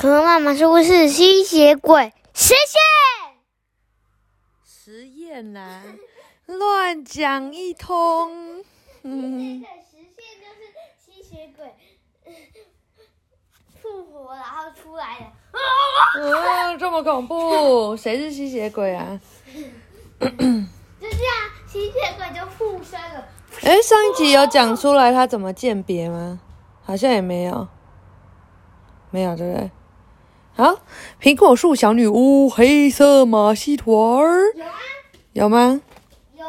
可能妈妈是不是吸血鬼？实现实验啦，乱讲一通。嗯，实现就是吸血鬼复活然后出来的。啊，这么恐怖？谁是吸血鬼啊？就这样，吸血鬼就附身了。哎，上一集有讲出来他怎么鉴别吗？好像也没有，没有对不对？好，苹果树小女巫，黑色马戏团儿，有啊，有吗？有。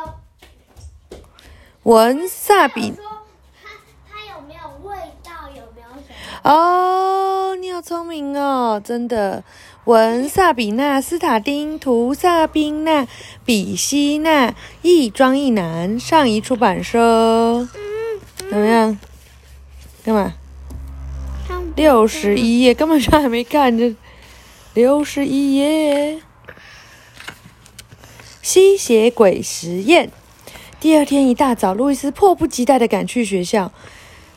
文萨比，有没有味道？有没有？哦，你好聪明哦，真的。文萨比纳斯塔丁图萨宾纳比西纳亦庄亦男，上一出版社。怎么样？干嘛？六十一页，根本上还没看这六十一页。吸血鬼实验。第二天一大早，路易斯迫不及待的赶去学校。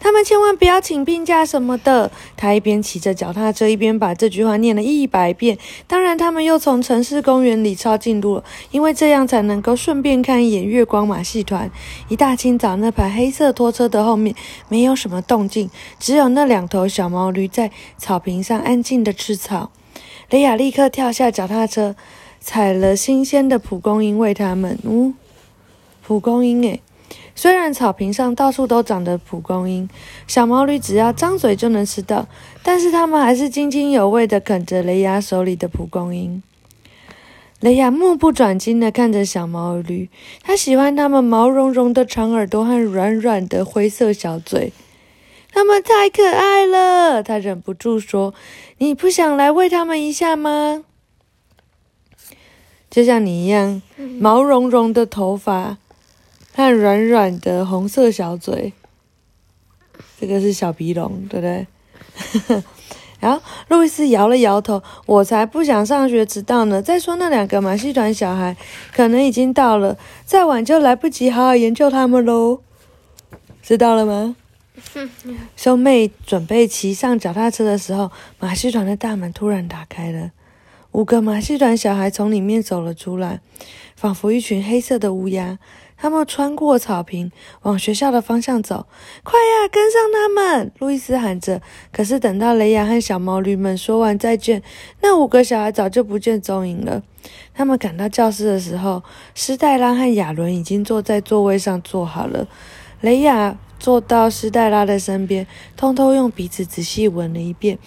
他们千万不要请病假什么的。他一边骑着脚踏车，一边把这句话念了一百遍。当然，他们又从城市公园里抄近路了，因为这样才能够顺便看一眼月光马戏团。一大清早，那排黑色拖车的后面没有什么动静，只有那两头小毛驴在草坪上安静地吃草。雷亚立刻跳下脚踏车，采了新鲜的蒲公英喂它们。嗯，蒲公英诶。虽然草坪上到处都长着蒲公英，小毛驴只要张嘴就能吃到，但是它们还是津津有味地啃着雷亚手里的蒲公英。雷亚目不转睛地看着小毛驴，他喜欢它们毛茸茸的长耳朵和软软的灰色小嘴，它们太可爱了。他忍不住说：“你不想来喂它们一下吗？”就像你一样，毛茸茸的头发。和软软的红色小嘴，这个是小鼻龙，对不对？然后路易斯摇了摇头，我才不想上学迟到呢。再说那两个马戏团小孩可能已经到了，再晚就来不及好好研究他们喽。知道了吗？兄妹准备骑上脚踏车的时候，马戏团的大门突然打开了，五个马戏团小孩从里面走了出来，仿佛一群黑色的乌鸦。他们穿过草坪，往学校的方向走。快呀，跟上他们！路易斯喊着。可是等到雷亚和小毛驴们说完再见，那五个小孩早就不见踪影了。他们赶到教室的时候，施黛拉和亚伦已经坐在座位上坐好了。雷亚坐到施黛拉的身边，偷偷用鼻子仔细闻了一遍。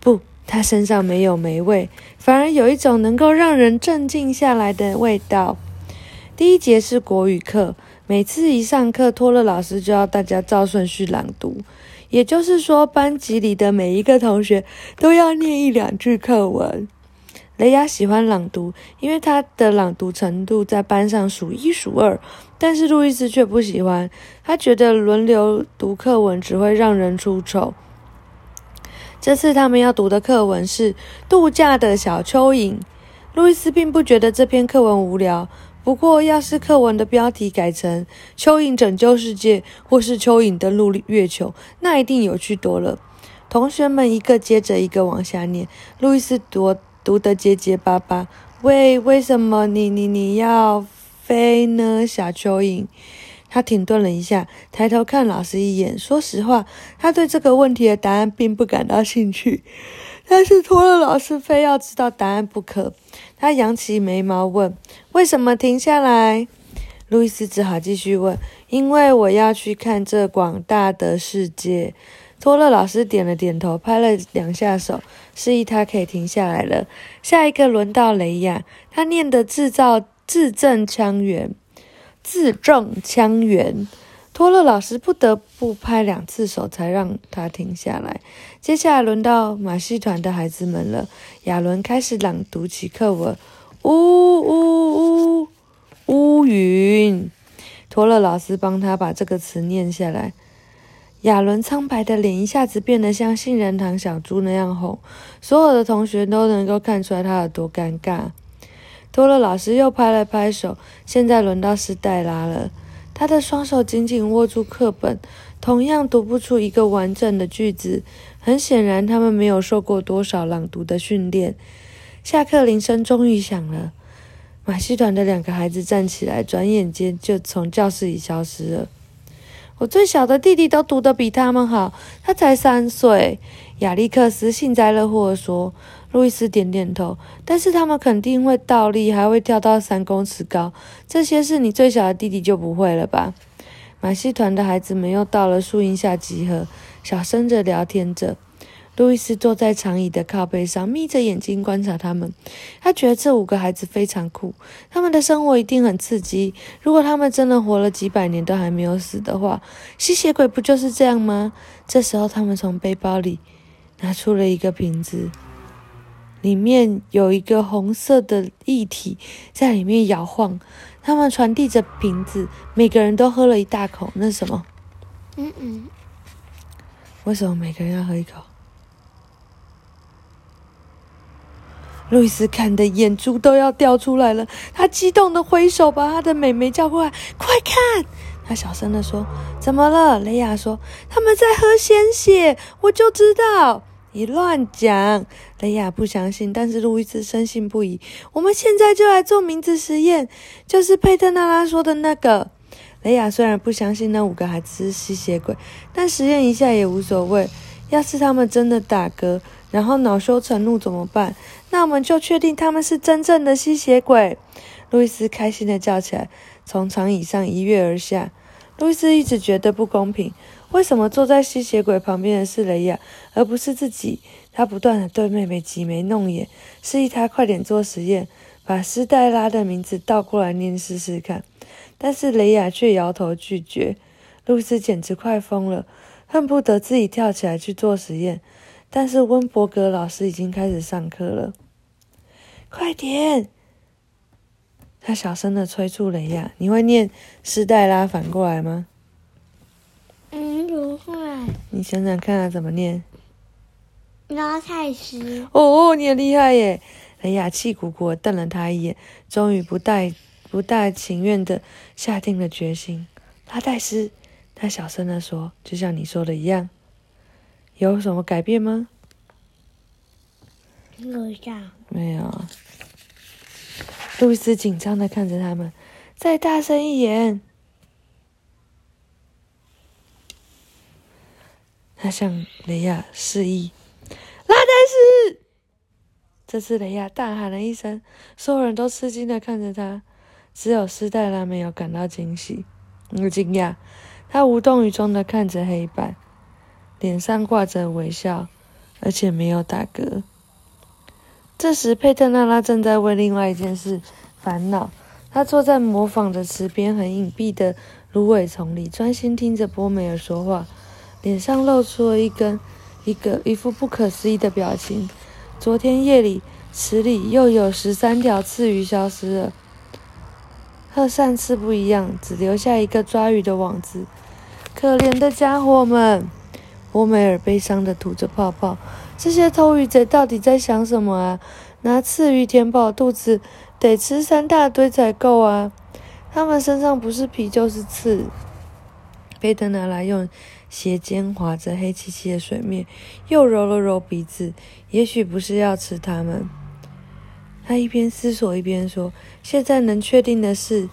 不，他身上没有霉味，反而有一种能够让人镇静下来的味道。第一节是国语课，每次一上课，托勒老师就要大家照顺序朗读，也就是说，班级里的每一个同学都要念一两句课文。雷雅喜欢朗读，因为他的朗读程度在班上数一数二，但是路易斯却不喜欢，他觉得轮流读课文只会让人出丑。这次他们要读的课文是《度假的小蚯蚓》，路易斯并不觉得这篇课文无聊。不过，要是课文的标题改成“蚯蚓拯救世界”或是“蚯蚓登陆月球”，那一定有趣多了。同学们一个接着一个往下念，路易斯读读得结结巴巴。为，为什么你你你要飞呢，小蚯蚓？他停顿了一下，抬头看老师一眼。说实话，他对这个问题的答案并不感到兴趣，但是托了老师非要知道答案不可。他扬起眉毛问：“为什么停下来？”路易斯只好继续问：“因为我要去看这广大的世界。”托勒老师点了点头，拍了两下手，示意他可以停下来了。下一个轮到雷亚，他念的制造字正腔圆，字正腔圆。托勒老师不得不拍两次手，才让他停下来。接下来轮到马戏团的孩子们了。亚伦开始朗读起课文：“乌乌乌乌云。”托勒老师帮他把这个词念下来。亚伦苍白的脸一下子变得像杏仁糖小猪那样红，所有的同学都能够看出来他有多尴尬。托勒老师又拍了拍手。现在轮到斯黛拉了。他的双手紧紧握住课本，同样读不出一个完整的句子，很显然，他们没有受过多少朗读的训练。下课铃声终于响了，马戏团的两个孩子站起来，转眼间就从教室里消失了。我最小的弟弟都读得比他们好，他才三岁。亚历克斯幸灾乐祸地说。路易斯点点头，但是他们肯定会倒立，还会跳到三公尺高。这些事你最小的弟弟就不会了吧？马戏团的孩子们又到了树荫下集合，小声着聊天着。路易斯坐在长椅的靠背上，眯着眼睛观察他们。他觉得这五个孩子非常酷，他们的生活一定很刺激。如果他们真的活了几百年都还没有死的话，吸血鬼不就是这样吗？这时候，他们从背包里拿出了一个瓶子。里面有一个红色的液体在里面摇晃，他们传递着瓶子，每个人都喝了一大口。那是什么？嗯嗯。为什么每个人要喝一口？路易斯看的眼珠都要掉出来了，他激动的挥手，把他的妹妹叫过来：“快看！”他小声的说：“怎么了？”雷亚说：“他们在喝鲜血，我就知道。”你乱讲！雷亚不相信，但是路易斯深信不疑。我们现在就来做名字实验，就是佩特纳拉说的那个。雷亚虽然不相信那五个孩子是吸血鬼，但实验一下也无所谓。要是他们真的打嗝，然后恼羞成怒怎么办？那我们就确定他们是真正的吸血鬼。路易斯开心的叫起来，从长椅上一跃而下。路易斯一直觉得不公平。为什么坐在吸血鬼旁边的是雷亚，而不是自己？他不断的对妹妹挤眉弄眼，示意她快点做实验，把斯黛拉的名字倒过来念试试看。但是雷亚却摇头拒绝。露丝简直快疯了，恨不得自己跳起来去做实验。但是温伯格老师已经开始上课了，快点！他小声的催促雷亚：“你会念斯黛拉反过来吗？”你想想看啊，怎么念？拉泰斯。哦，你很厉害耶！雷亚气鼓鼓瞪了他一眼，终于不带不大情愿的下定了决心。拉泰斯，他小声的说，就像你说的一样。有什么改变吗？没有。没有。路易斯紧张的看着他们，再大声一点。他向雷亚示意：“拉丹斯！”这次雷亚大喊了一声，所有人都吃惊的看着他，只有斯黛拉没有感到惊喜，惊讶。他无动于衷的看着黑板，脸上挂着微笑，而且没有打嗝。这时，佩特娜拉正在为另外一件事烦恼。他坐在模仿着池边很隐蔽的芦苇丛里，专心听着波美尔说话。脸上露出了一根、一个一副不可思议的表情。昨天夜里，池里又有十三条刺鱼消失了，和上次不一样，只留下一个抓鱼的网子。可怜的家伙们！波梅尔悲伤地吐着泡泡。这些偷鱼贼到底在想什么啊？拿刺鱼填饱肚子，得吃三大堆才够啊！他们身上不是皮就是刺。贝特拿来用。鞋尖划着黑漆漆的水面，又揉了揉鼻子。也许不是要吃它们。他一边思索一边说：“现在能确定的是，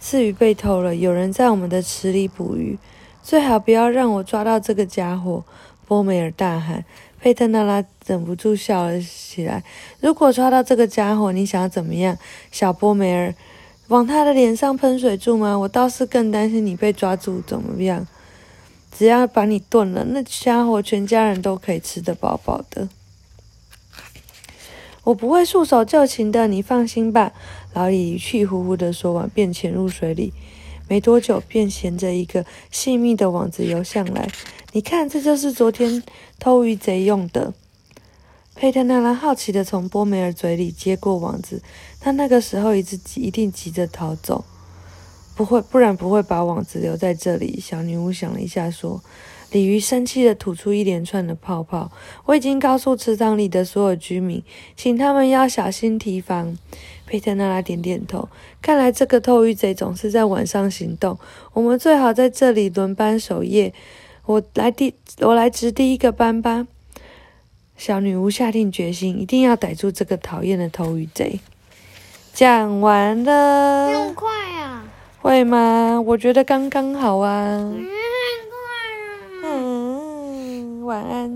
刺鱼被偷了，有人在我们的池里捕鱼。最好不要让我抓到这个家伙！”波梅尔大喊。佩特纳拉忍不住笑了起来。“如果抓到这个家伙，你想怎么样？”小波梅尔往他的脸上喷水柱吗？我倒是更担心你被抓住怎么样。只要把你炖了，那家伙全家人都可以吃得饱饱的。我不会束手就擒的，你放心吧。老李气呼呼的说完，便潜入水里。没多久，便衔着一个细密的网子游上来。你看，这就是昨天偷鱼贼用的。佩特纳拉好奇的从波梅尔嘴里接过网子，他那个时候一直急一定急着逃走。不会，不然不会把网子留在这里。小女巫想了一下，说：“鲤鱼生气的吐出一连串的泡泡。我已经告诉池塘里的所有居民，请他们要小心提防。”佩特纳拉点点头。看来这个偷鱼贼总是在晚上行动。我们最好在这里轮班守夜。我来第，我来值第一个班吧。小女巫下定决心一定要逮住这个讨厌的偷鱼贼。讲完了。会吗？我觉得刚刚好啊。嗯晚安。